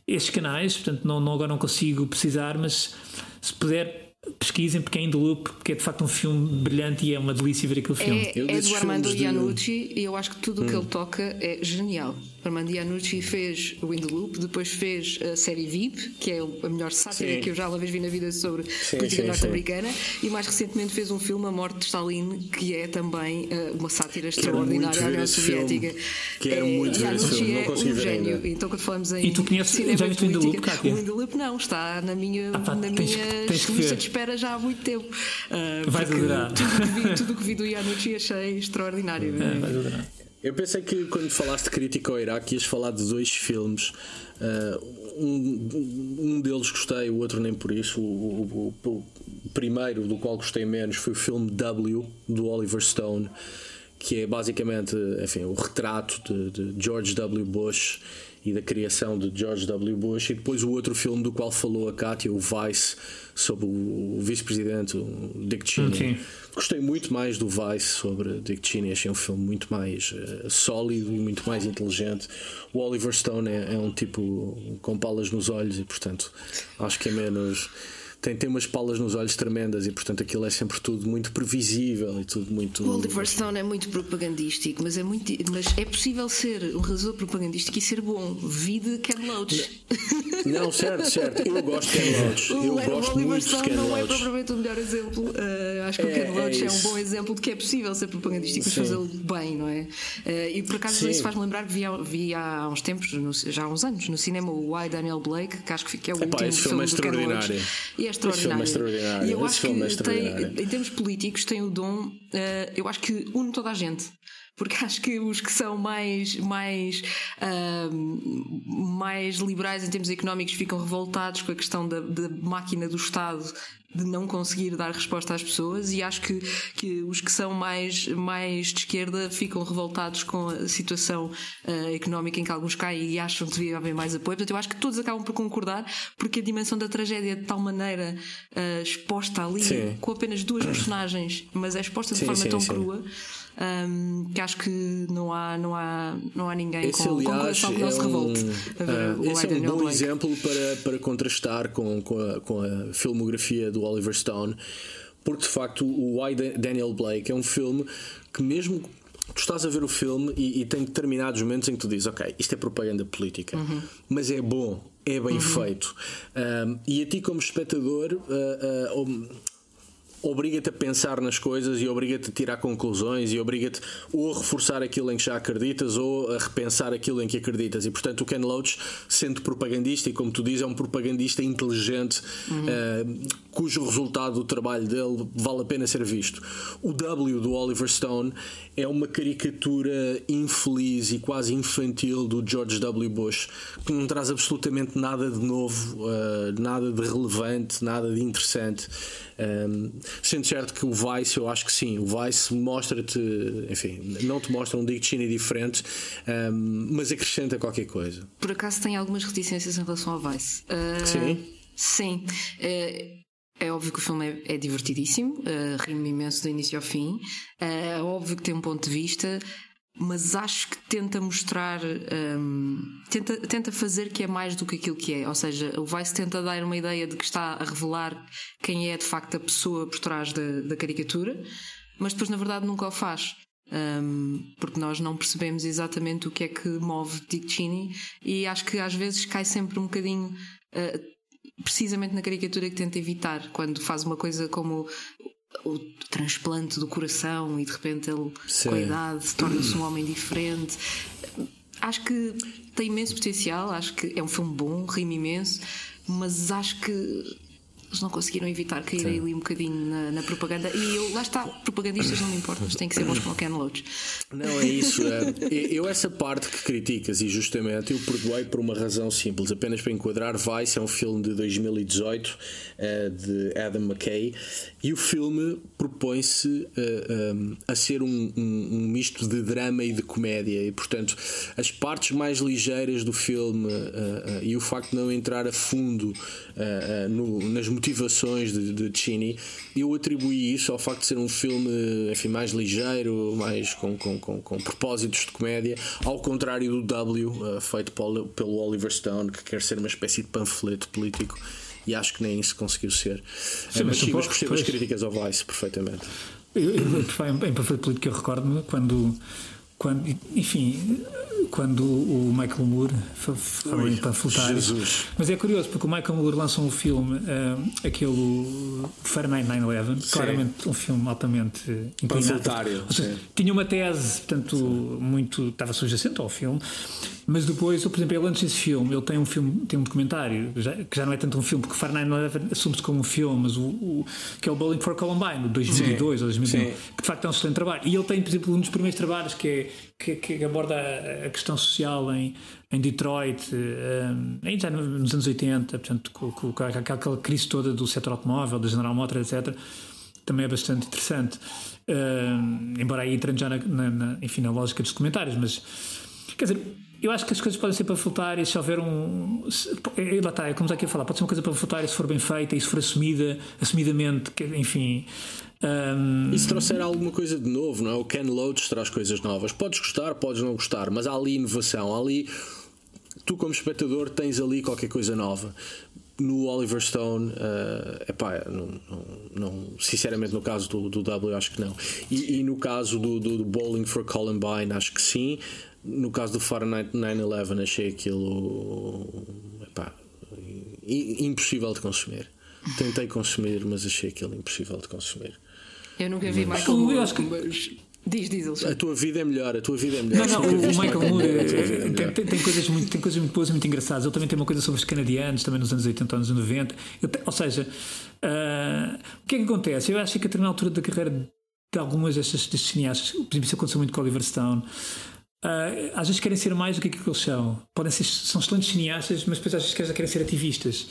estes canais. Portanto, não, não, agora não consigo precisar, mas se puder pesquisem porque é In The Loop, porque é de facto um filme brilhante e é uma delícia ver aquele filme. É, é do Armando Iannucci de... e eu acho que tudo o hum. que ele toca é genial. Armando Iannucci fez o In the Loop, depois fez a série VIP, que é a melhor sátira sim. que eu já uma vez vi na vida sobre sim, política norte-americana, e mais recentemente fez um filme, A Morte de Stalin, que é também uh, uma sátira extraordinária à União Soviética. Que é, muito ver esse filme, não consegui é um ver gênio. Ainda. Então, quando falamos em. E tu conheces cinema já viste o In the Loop, O In the Loop não, está na minha, ah, pá, na tens, minha tens lista de espera já há muito tempo. Uh, Vais adorar. Tudo o que vi do Iannucci achei extraordinário. É, vais adorar. Eu pensei que quando falaste de crítica ao Iraque ias falar de dois filmes. Uh, um, um deles gostei, o outro nem por isso. O, o, o, primeiro, do qual gostei menos, foi o filme W, do Oliver Stone, que é basicamente enfim, o retrato de, de George W. Bush e da criação de George W. Bush, e depois o outro filme do qual falou a Katia, o Vice, sobre o vice-presidente Dick Cheney. Sim. Gostei muito mais do Vice sobre Dick Cheney, achei um filme muito mais uh, sólido e muito mais inteligente. O Oliver Stone é, é um tipo com palas nos olhos e, portanto, acho que é menos tem, tem umas palas nos olhos tremendas e portanto aquilo é sempre tudo muito previsível e tudo muito. O Oliver Stone é muito propagandístico, mas é, muito, mas é possível ser um realizador propagandístico e ser bom. Vide Ken Loach. Não, certo, certo. Eu gosto de Ken Loach. Eu o gosto Oliver muito Stone de Ken não Loach. é propriamente o melhor exemplo. Uh, acho que é, o Ken é Loach é, é, um bom exemplo de que é possível ser propagandístico e fazê-lo bem, não é? Uh, e por acaso Sim. isso faz-me lembrar que vi, vi há uns tempos, já há uns anos, no cinema o Why Daniel Blake, que acho que é o Epá, último filme, filme do Ken Loach. E é extraordinário. E eu acho que é tem, em termos políticos tem o dom, uh, eu acho que une toda a gente porque acho que os que são mais, mais, mais liberais em termos económicos ficam revoltados com a questão da, da máquina do Estado de não conseguir dar resposta às pessoas e acho que, que os que são mais, mais de esquerda ficam revoltados com a situação uh, económica em que alguns caem e acham que devia haver mais apoio. Portanto, eu acho que todos acabam por concordar porque a dimensão da tragédia é de tal maneira uh, exposta ali sim. com apenas duas personagens, mas é exposta de sim, forma sim, tão crua um, que acho que não há, não há, não há ninguém esse, com, aliás, com que não é se revolte. Um, uh, esse é um bom Blake. exemplo para, para contrastar com, com, a, com a filmografia do Oliver Stone, porque de facto o Why Daniel Blake é um filme que mesmo tu estás a ver o filme e, e, tem determinados momentos em que tu dizes, ok, isto é propaganda política, uhum. mas é bom, é bem uhum. feito. Um, e a ti, como espectador, uh, uh, obriga-te a pensar nas coisas e obriga-te a tirar conclusões e obriga-te ou a reforçar aquilo em que já acreditas ou a repensar aquilo em que acreditas. E portanto, o Ken Loach, sendo propagandista, e como tu dizes, é um propagandista inteligente, uhum. uh, cujo resultado do trabalho dele vale a pena ser visto. O W do Oliver Stone é uma caricatura infeliz e quase infantil do George W. Bush, que não traz absolutamente nada de novo, uh, nada de relevante, nada de interessante. Um, sendo certo que o Vice, eu acho que sim, o Vice mostra-te, enfim, não te mostra um Dick Cheney diferente, um, mas acrescenta qualquer coisa. Por acaso tem algumas reticências em relação ao Vice? Uh, sim. Sim. Uh, é óbvio que o filme é, é divertidíssimo, uh, rimo imenso do início ao fim. Uh, é óbvio que tem um ponto de vista, mas acho que tenta mostrar, um, tenta, tenta fazer que é mais do que aquilo que é. Ou seja, o Vice tenta dar uma ideia de que está a revelar quem é de facto a pessoa por trás da, da caricatura, mas depois na verdade nunca o faz. Um, porque nós não percebemos exatamente o que é que move Dick Cheney e acho que às vezes cai sempre um bocadinho uh, precisamente na caricatura que tenta evitar quando faz uma coisa como o transplante do coração e de repente ele, Sim. com a idade, torna-se um homem diferente. Acho que tem imenso potencial, acho que é um filme bom, rima imenso, mas acho que eles não conseguiram evitar cair Sim. ali um bocadinho na, na, propaganda. E eu, lá está, propagandistas não me importam, mas têm que ser bons como o Ken Loach. Não, é isso. É, eu, essa parte que criticas, e justamente, eu perdoei por uma razão simples, apenas para enquadrar. Vice é um filme de 2018 é, de Adam McKay, e o filme propõe-se a, a, a ser um, um, um, misto de drama e de comédia, e portanto, as partes mais ligeiras do filme e o facto de não entrar a fundo no, nas motivações de, de Chini, eu atribuí isso ao facto de ser um filme enfim, mais ligeiro, mais com, com, com, com propósitos de comédia, ao contrário do W, uh, feito pelo, pelo Oliver Stone, que quer ser uma espécie de panfleto político. E acho que nem isso conseguiu ser. Sim, mas sim, mas percebo as críticas ao Vice perfeitamente. Eu, eu, em panfleto político, eu recordo-me quando quando, enfim, quando o Michael Moore falou em panfletários. Mas é curioso porque o Michael Moore lançou um filme, uh, aquele Fahrenheit 9-11, claramente um filme altamente panfletário. tinha uma tese, portanto, Sim. muito. estava subjacente ao filme. Mas depois, por exemplo, ele antes desse filme, ele tem um filme, tem um documentário, já, que já não é tanto um filme, porque Fahrenheit 9 assume-se como um filme, mas o, o, que é o Bowling for Columbine, de 2002 Sim. ou 2001, Sim. que de facto é um excelente trabalho. E ele tem, por exemplo, um dos primeiros trabalhos que, é, que, que aborda a, questão social em, em Detroit, um, ainda já nos anos 80, portanto, com, com, com aquela crise toda do setor automóvel, da General Motors, etc também é bastante interessante. Uh, embora aí entrando já na, na, na, enfim, na lógica dos comentários, mas quer dizer, eu acho que as coisas podem ser panfletárias se houver um. Se, lá está, é como aqui a falar, pode ser uma coisa panfletária se for bem feita e se for assumida, assumidamente, que, enfim. Um... E se trouxer alguma coisa de novo, não é? O Ken Loach traz coisas novas. Podes gostar, podes não gostar, mas há ali inovação, há ali. Tu, como espectador, tens ali qualquer coisa nova no Oliver Stone, uh, epá, não, não, não, sinceramente no caso do, do W acho que não. E, e no caso do, do, do, Bowling for Columbine acho que sim. No caso do Fahrenheit 9-11 achei aquilo epá, impossível de consumir. Tentei consumir, mas achei aquilo impossível de consumir. Eu nunca vi Michael Moore, que... mas... Diz, diz, A tua vida é melhor, a tua vida é melhor. Não, não, o Michael Moore é, tem, tem, tem, coisas muito, tem coisas muito boas e muito engraçadas. Ele também tem uma coisa sobre os canadianos, também nos anos 80, anos 90. ou seja, uh, o que é que acontece? Eu acho que a na altura da carreira de algumas destes, destes cineastas, por exemplo, isso aconteceu muito com Oliver Stone, Uh, às vezes querem ser mais do que aquilo que eles são. Podem ser, são excelentes cineastas, mas depois às vezes querem ser ativistas.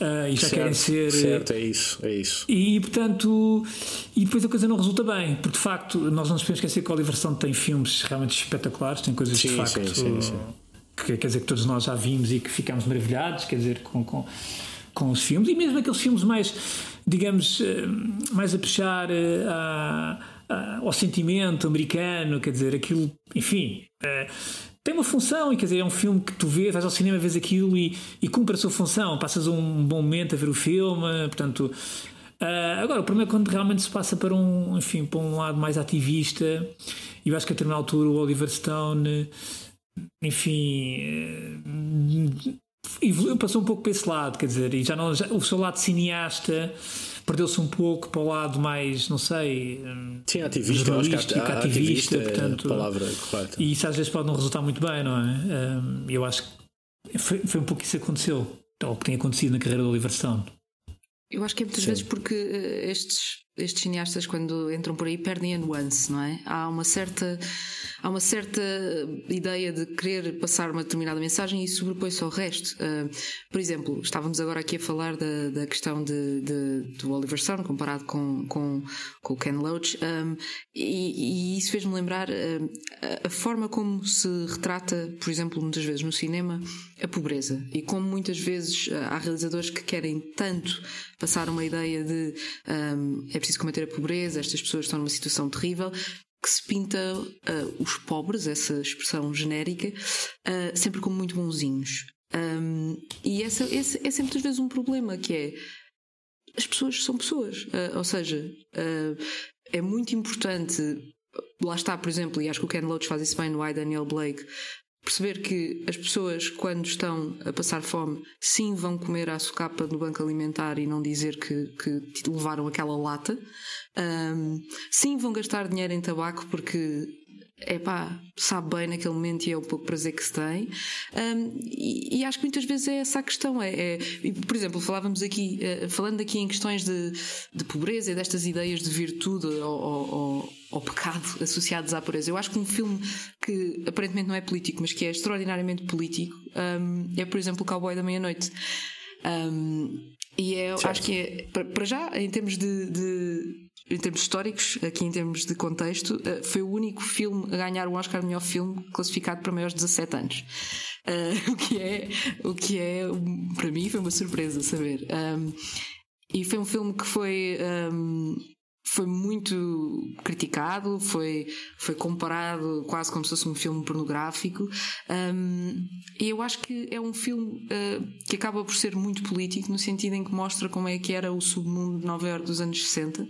Uh, e já certo, querem ser. Certo, é isso, é isso. E portanto, e depois a coisa não resulta bem, porque de facto nós não nos podemos esquecer que a Oliver Stone tem filmes realmente espetaculares, tem coisas sim, de facto sim, sim, sim. que quer dizer que todos nós já vimos e que ficámos maravilhados, quer dizer, com, com, com os filmes, e mesmo aqueles filmes mais, digamos, eh, mais a puxar a uh, ao sentimento americano, quer dizer, aquilo, enfim, uh, tem uma função e quer dizer, é um filme que tu vês, vais ao cinema, vês aquilo e, e cumpre a sua função, passas um bom momento a ver o filme, portanto. Uh, agora, o problema é quando realmente se passa para um, enfim, para um lado mais ativista, e eu acho que a determinada altura o Oliver Stone, enfim, uh, passou um pouco para esse lado, quer dizer, e já não, já, o seu lado cineasta perdeu-se um pouco para o lado mais, não sei. Sim, ativista, acho que a, a, ativista, ativista portanto, é a palavra correta. E isso às vezes pode não resultar muito bem, não é? Eu acho que foi, foi um pouco isso que aconteceu, ou que tem acontecido na carreira do Oliver Stone. Eu acho que é muitas Sim. vezes porque uh, estes estes cineastas quando entram por aí perdem a nuance, não é? Há uma certa há uma certa ideia de querer passar uma determinada mensagem e sobrepõe-se ao resto. Uh, por exemplo, estávamos agora aqui a falar da, da questão de, de, do Oliver Stone comparado com, com, com o Ken Loach um, e, e, isso fez-me lembrar uh, a forma como se retrata, por exemplo, muitas vezes no cinema, a pobreza e como muitas vezes há realizadores que querem tanto passar uma ideia de um, é preciso combater a pobreza, estas pessoas estão numa situação terrível, que se pinta uh, os pobres, essa expressão genérica, uh, sempre como muito bonzinhos. Um, e essa, esse é sempre às vezes um problema, que é as pessoas são pessoas. Uh, ou seja, é muito importante. Lá está, por exemplo, e acho que o Ken Loach faz isso bem no I, Daniel Blake, perceber que as pessoas, quando estão a passar fome, sim vão comer a socapa no banco alimentar e não dizer que, que levaram aquela lata. Um, sim vão gastar dinheiro em tabaco porque é pá, sabe bem naquele momento e é o pouco prazer que se tem. Um, e, e, acho que muitas vezes é essa a questão. É, é por exemplo, falávamos aqui, uh, falando aqui em questões de, de pobreza e destas ideias de virtude ou, ou, ou, pecado associados à pobreza. Eu acho que um filme que aparentemente não é político, mas que é extraordinariamente político, um, é, por exemplo, o Cowboy da Meia-Noite. Um, e é, acho que é, para já, em termos de, de em termos históricos, aqui em termos de contexto, eh, foi o único filme a ganhar o Oscar melhor filme classificado para maiores de 17 anos. Uh, [LAUGHS] o que é, o que é, para mim, foi uma surpresa saber. Um, e foi um filme que foi um, foi muito criticado, foi, foi comparado quase como se fosse um filme pornográfico. Um, e eu acho que é um filme uh, que acaba por ser muito político, no sentido em que mostra como é que era o submundo de Nova Iorque dos anos 60, uh,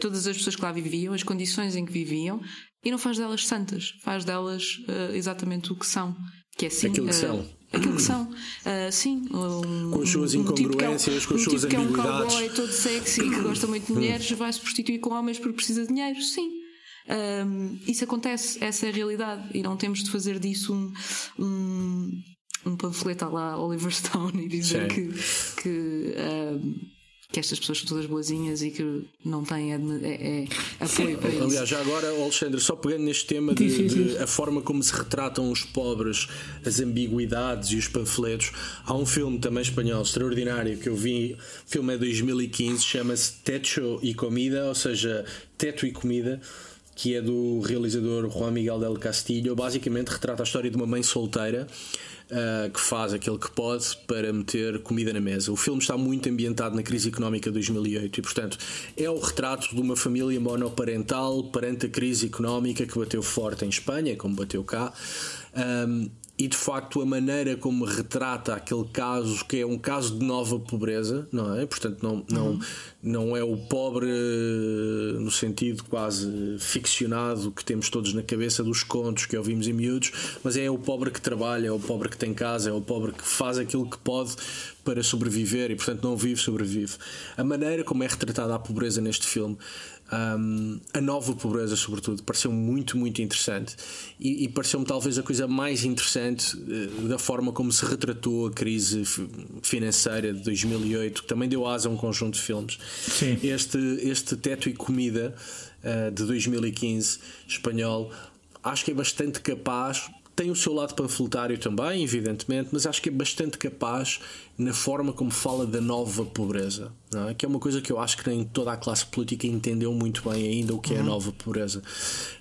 todas as pessoas que lá viviam, as condições em que viviam. e não faz delas santas, faz delas uh, exatamente o que são. Que é sim, aquilo que são. Aquilo que [CLEARS THROAT] são, uh, sim. Um, com as suas incongruências, um tipo é com as suas um tipo ambiguidades. que é um cowboy todo sexy que gosta muito de mulheres, vai se prostituir com homens porque precisa de dinheiro, sim. Um, isso acontece, essa é a realidade, e não temos de fazer disso um, um, um panfleto lá Oliver Stone e dizer sim. que. que um, que estas pessoas são todas boazinhas e que não têm é, é, apoio para isso. Aliás, já agora, Alexandre, só pegando neste tema de, sim, sim, de, a forma como se retratam os pobres, as ambiguidades e os panfletos, há um filme também espanhol extraordinário que eu vi, o filme é 2015, chama-se Techo e Comida, ou seja, Teto e Comida que é do realizador Juan Miguel del Castillo, basicamente retrata a história de uma mãe solteira uh, que faz aquilo que pode para meter comida na mesa. O filme está muito ambientado na crise económica de 2008 e, portanto, é o retrato de uma família monoparental perante a crise económica que bateu forte em Espanha, como bateu cá. Um, e de facto a maneira como retrata aquele caso que é um caso de nova pobreza, não é? Portanto, não, não, uhum. não é o pobre eh, no sentido quase ficcionado que temos todos na cabeça dos contos que ouvimos em miúdos, mas é o pobre que trabalha, é o pobre que tem casa, é o pobre que faz aquilo que pode para sobreviver e, portanto, não vive, sobrevive. A maneira como é retratada a pobreza neste filme um, a nova pobreza, sobretudo, pareceu muito, muito interessante e, e pareceu-me talvez a coisa mais interessante uh, da forma como se retratou a crise financeira de 2008, que também deu asa a um conjunto de filmes. Sim. Este, este Teto e Comida uh, de 2015, espanhol, acho que é bastante capaz tem o seu lado panfletário também, evidentemente, mas acho que é bastante capaz na forma como fala da nova pobreza, é? que é uma coisa que eu acho que nem toda a classe política entendeu muito bem ainda o que é a uhum. nova pobreza.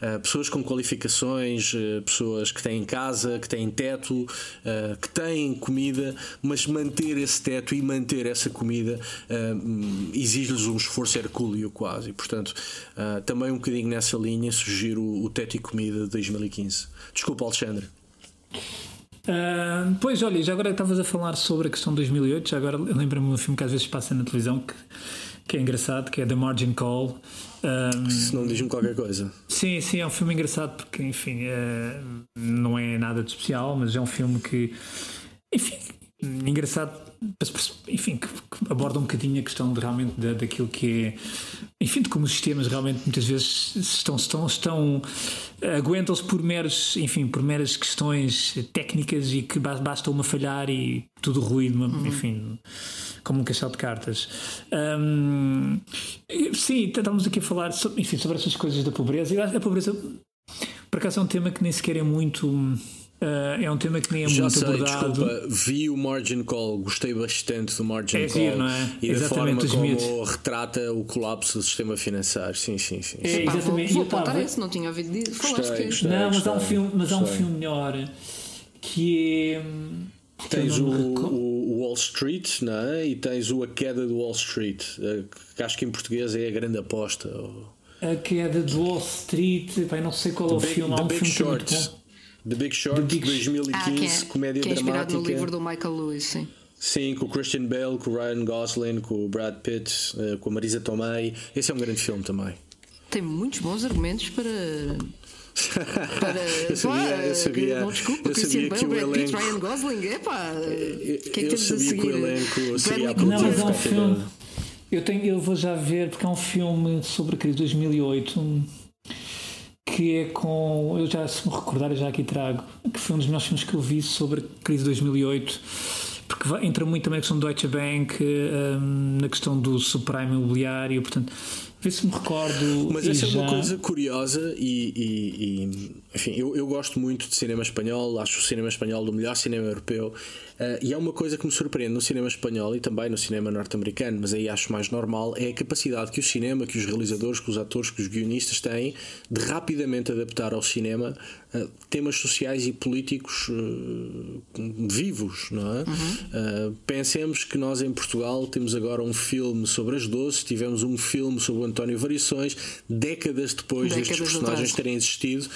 Uh, pessoas com qualificações, uh, pessoas que têm casa, que têm teto, uh, que têm comida, mas manter esse teto e manter essa comida exige-lhes um esforço hercúleo quase. Portanto, também um bocadinho nessa linha sugiro o Teto e Comida de 2015. Desculpa, Alexandre. Uh, pois, olha, já agora estavas a falar sobre a questão de 2008, já agora lembro-me de um filme que às vezes passa na televisão que, que é engraçado, que é The Margin Call. Um, Se não diz-me qualquer coisa. Sim, sim, é um filme engraçado porque, enfim, uh, não é nada de especial, mas é um filme que, enfim, engraçado enfim, que, aborda um bocadinho a questão de, realmente da, daquilo que é, enfim, de como os sistemas realmente muitas vezes estão, estão, estão aguentam-se por meros, enfim, por meras questões técnicas e que basta uma falhar e tudo ruído, uhum. enfim, como um castelo de cartas. Um, sim, estamos aqui a falar sobre, enfim, sobre essas coisas da pobreza e a pobreza, por acaso, é um tema que nem sequer é muito Uh, é um tema que nem é Já muito sei, abordado. Desculpa, vi o Margin Call, gostei bastante do Margin é Call giro, não é? e exatamente, da forma como retrata o colapso do sistema financeiro. Sim, sim, sim. É, exatamente. Vou, vou apontar esse, não tinha ouvido disso. Gostei, gostei, não, mas gostei, há um filme, mas há um filme melhor que é. Tens o, o, Wall Street não é? e tens o A Queda do Wall Street, eh, que acho que em português é a grande aposta. A Queda do Wall Street, pai, não sei qual é o filme, há um filme Short. The Big Short, de 2015, ah, que é, comédia que é inspirado dramática. no livro do Michael Lewis, sim. Sim, com o Christian Bale, com o Ryan Gosling, com o Brad Pitt, eh, com a Marisa Tomei. Esse é um grande filme também. Tem muitos bons argumentos para. [LAUGHS] para eu sabia, eu sabia, não, desculpa, eu Christian Bale, Brad elenco, Pitt, Ryan Gosling, epá, o que é que temos a seguir? Que o elenco seria não, mas é um filme. Eu, tenho, eu vou já ver, porque é um filme sobre a crise de 2008 que é com. Eu já, se me recordar, eu já aqui trago, que foi um dos melhores filmes que eu vi sobre a crise de 2008, porque entra muito também a questão do Deutsche Bank, um, na questão do subprime imobiliário, portanto, vê se me recordo. Mas essa já... é uma coisa curiosa e, e, e enfim, eu, eu gosto muito de cinema espanhol, acho o cinema espanhol do melhor cinema europeu. Uh, e há uma coisa que me surpreende no cinema espanhol e também no cinema norte-americano, mas aí acho mais normal, é a capacidade que o cinema, que os realizadores, que os atores, que os guionistas têm de rapidamente adaptar ao cinema uh, temas sociais e políticos uh, vivos, não é? Uhum. pensemos que nós em Portugal temos agora um filme sobre as doces, tivemos um filme sobre António Variações, décadas depois Décadas destes personagens terem existido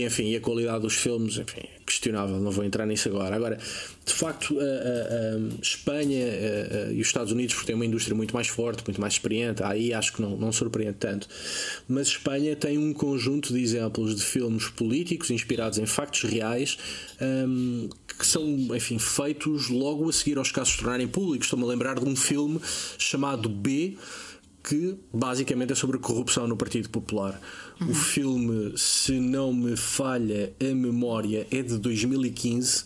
e, enfim, e a qualidade dos filmes, enfim, questionável, não vou entrar nisso agora. Agora, de facto, a, a- a Espanha a- e os Estados Unidos, porque têm uma indústria muito mais forte, muito mais experiente, aí acho que não, não surpreende tanto. Mas Espanha tem um conjunto de exemplos de filmes políticos inspirados em factos reais hum, que são, enfim, feitos logo a seguir aos casos se tornarem públicos. Estou-me a lembrar de um filme chamado B que basicamente é sobre corrupção no Partido Popular. O filme, se não me falha a memória, é de 2015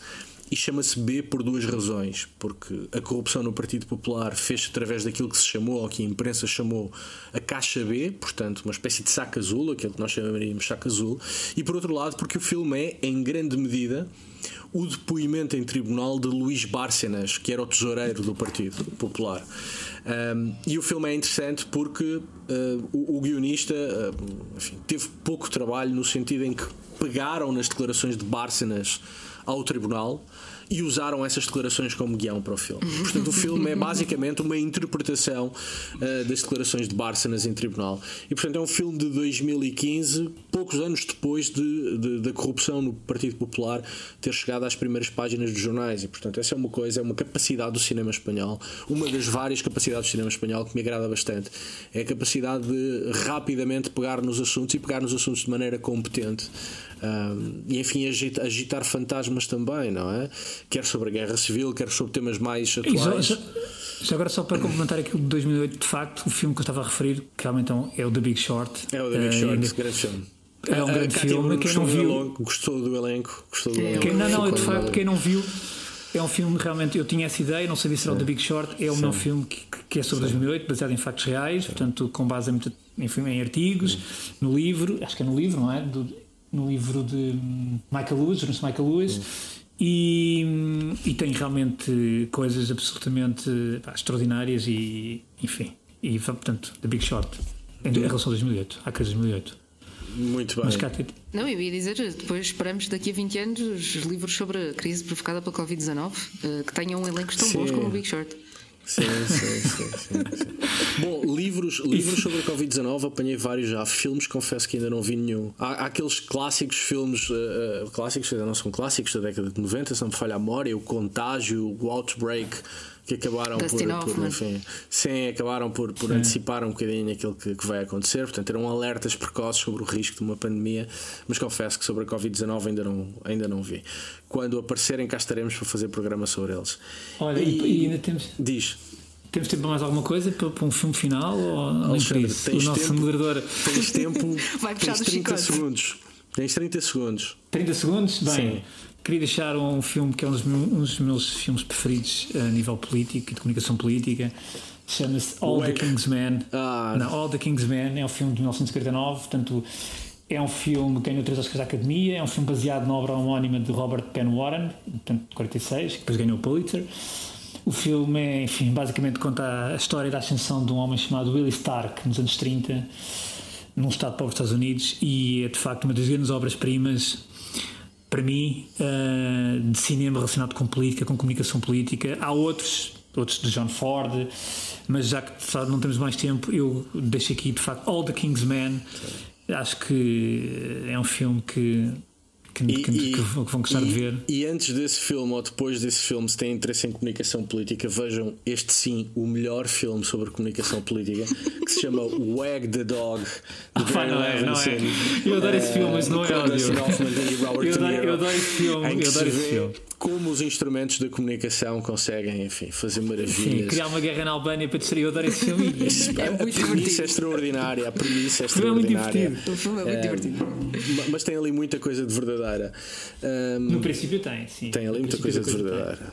e chama-se B por duas razões. Porque a corrupção no Partido Popular fez através daquilo que se chamou, ou que a imprensa chamou, a Caixa B, portanto, uma espécie de saco azul, aquilo que nós chamaríamos saco azul, e por outro lado, porque o filme é, em grande medida, o depoimento em tribunal de Luís Bárcenas, que era o tesoureiro do Partido Popular. Um, e o filme é interessante porque uh, o, o guionista uh, enfim, teve pouco trabalho no sentido em que pegaram nas declarações de Bárcenas ao tribunal e usaram essas declarações como guião para o filme. Portanto, o filme é basicamente uma interpretação uh, das declarações de Bárcenas em tribunal. E, portanto, é um filme de 2015, poucos anos depois de, de- da corrupção no Partido Popular ter chegado às primeiras páginas dos jornais. E, portanto, essa é uma coisa, é uma capacidade do cinema espanhol, uma das várias capacidades do cinema espanhol que me agrada bastante. É a capacidade de rapidamente pegar nos assuntos e pegar nos assuntos de maneira competente. Um, e enfim, agita- agitar fantasmas também, não é? Quer sobre a guerra civil, quer sobre temas mais atuais. só- só agora, só para complementar aquilo de 2008, de facto, o filme que eu estava a referir, que realmente é um- é o The Big Short. É o The Big Eh, Short, ainda- grande filme. É um A- a grande Cátia filme, quem não gostou do viu- elenco, Gostou do elenco. Gostou do É, elenco. Quem, não, não, eu, de facto, quem não viu, é um filme realmente. Eu tinha essa ideia, não sabia se era o The Big Short. É o meu filme que, que é sobre 2008, baseado em factos reais, portanto, com base em, enfim, em artigos, no livro, acho que é no livro, não é? Do- no livro de hum, Michael Lewis, jornalista Michael Lewis. E, e tem realmente coisas absolutamente pá, extraordinárias e enfim e portanto The Big Short em relação a 2008 à crise de 2008 Muito bem. mas cá Não, eu ia dizer, depois esperamos daqui a 20 anos os livros sobre a crise provocada pela Covid-19 eh, que tenham elencos tão bons como o Big Short. Sim, sim, sim. Bom, livros, livros sobre a Covid-19 apanhei vários já. Filmes, confesso que ainda não vi nenhum. Há, há aqueles clássicos filmes, eh, eh, clássicos, ainda não são clássicos da década de 90, se não me falha a memória, o Contágio, o Outbreak, que acabaram por, Dustin por Hoffman. enfim, sim, acabaram por, por antecipar um bocadinho aquilo que, que vai acontecer. Portanto, eram alertas precoces sobre o risco de uma pandemia, mas confesso que sobre a Covid-19 ainda não, ainda não vi. Quando aparecerem, cá estaremos para fazer programa sobre eles. olha e, e ainda temos Diz. Temos tempo para mais alguma coisa para, para um filme final ou por Alexandre, isso? O tens nosso tempo? moderador. Tens tempo. [LAUGHS] Vai puxar tens do 30 chicote. segundos. Tens 30 segundos. 30 segundos? Bem, Sim. Queria deixar um filme que é um dos, meus, um dos meus filmes preferidos a nível político e de comunicação política. Chama-se All Wake. the King's Men. Ah. Não, All the King's Men é um filme de 1949, portanto. É um filme que ganhou três Oscars da Academia, é um filme baseado na obra homónima de Robert Penn Warren, portanto, de 46, que depois ganhou o Pulitzer. O filme é, enfim, basicamente conta a história da ascensão de um homem chamado Willie Stark nos anos 30, num estado pobre dos Estados Unidos, e é de facto uma das grandes obras-primas, para mim, eh, de cinema relacionado com política, com comunicação política. Há outros, outros de John Ford, mas já que facto, não temos mais tempo, eu deixo aqui de facto All the King's Men. Acho que é um filme que, que, que- que vão gostar e- de ver. E antes desse filme ou depois desse filme, se têm interesse em comunicação política, vejam este sim, o melhor filme sobre comunicação política, que se chama Wag the Dog, [LAUGHS] Ah, pá, não é, não é. Eu adoro esse filme, mas não é e Robert Eu adoro- esse filme, eu adoro se esse filme. Como os instrumentos da comunicação conseguem, enfim, fazer Sim, maravilhas. criar uma guerra na Albânia para destruir. Eu adoro esse filme. [LAUGHS] É a muito premissa é divertido. extraordinária, a premissa é O filme é muito extraordinária. divertido. O filme é muito divertido. ma- Mas tem ali muita coisa de verdadeira. Ahm, No princípio tem, sim. tem ali No muita princípio coisa de verdadeira.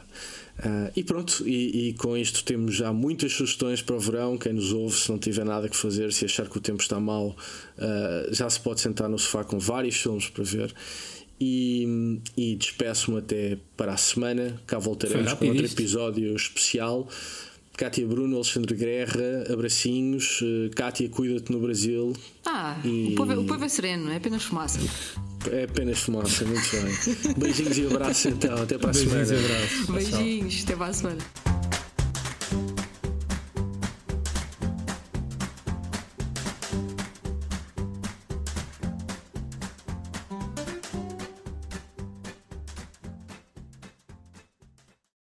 Ah, e pronto, e, e com isto temos já muitas sugestões para o verão. Quem nos ouve, se não tiver nada que fazer, se achar que o tempo está mal, ah, já se pode sentar no sofá com vários filmes para ver. E, e despeço-me até para a semana. Cá voltaremos com outro isto. episódio especial. Cátia Bruno, Alexandre Guerra, abracinhos. Ah, Cátia, cuida-te no Brasil. Ah, E- o, povo, é- o povo é sereno, é apenas fumaça. É apenas fumaça, muito bem. [LAUGHS] Beijinhos e abraços então. Até para a Beijinhos e semana. abraços. Beijinhos, até para a semana.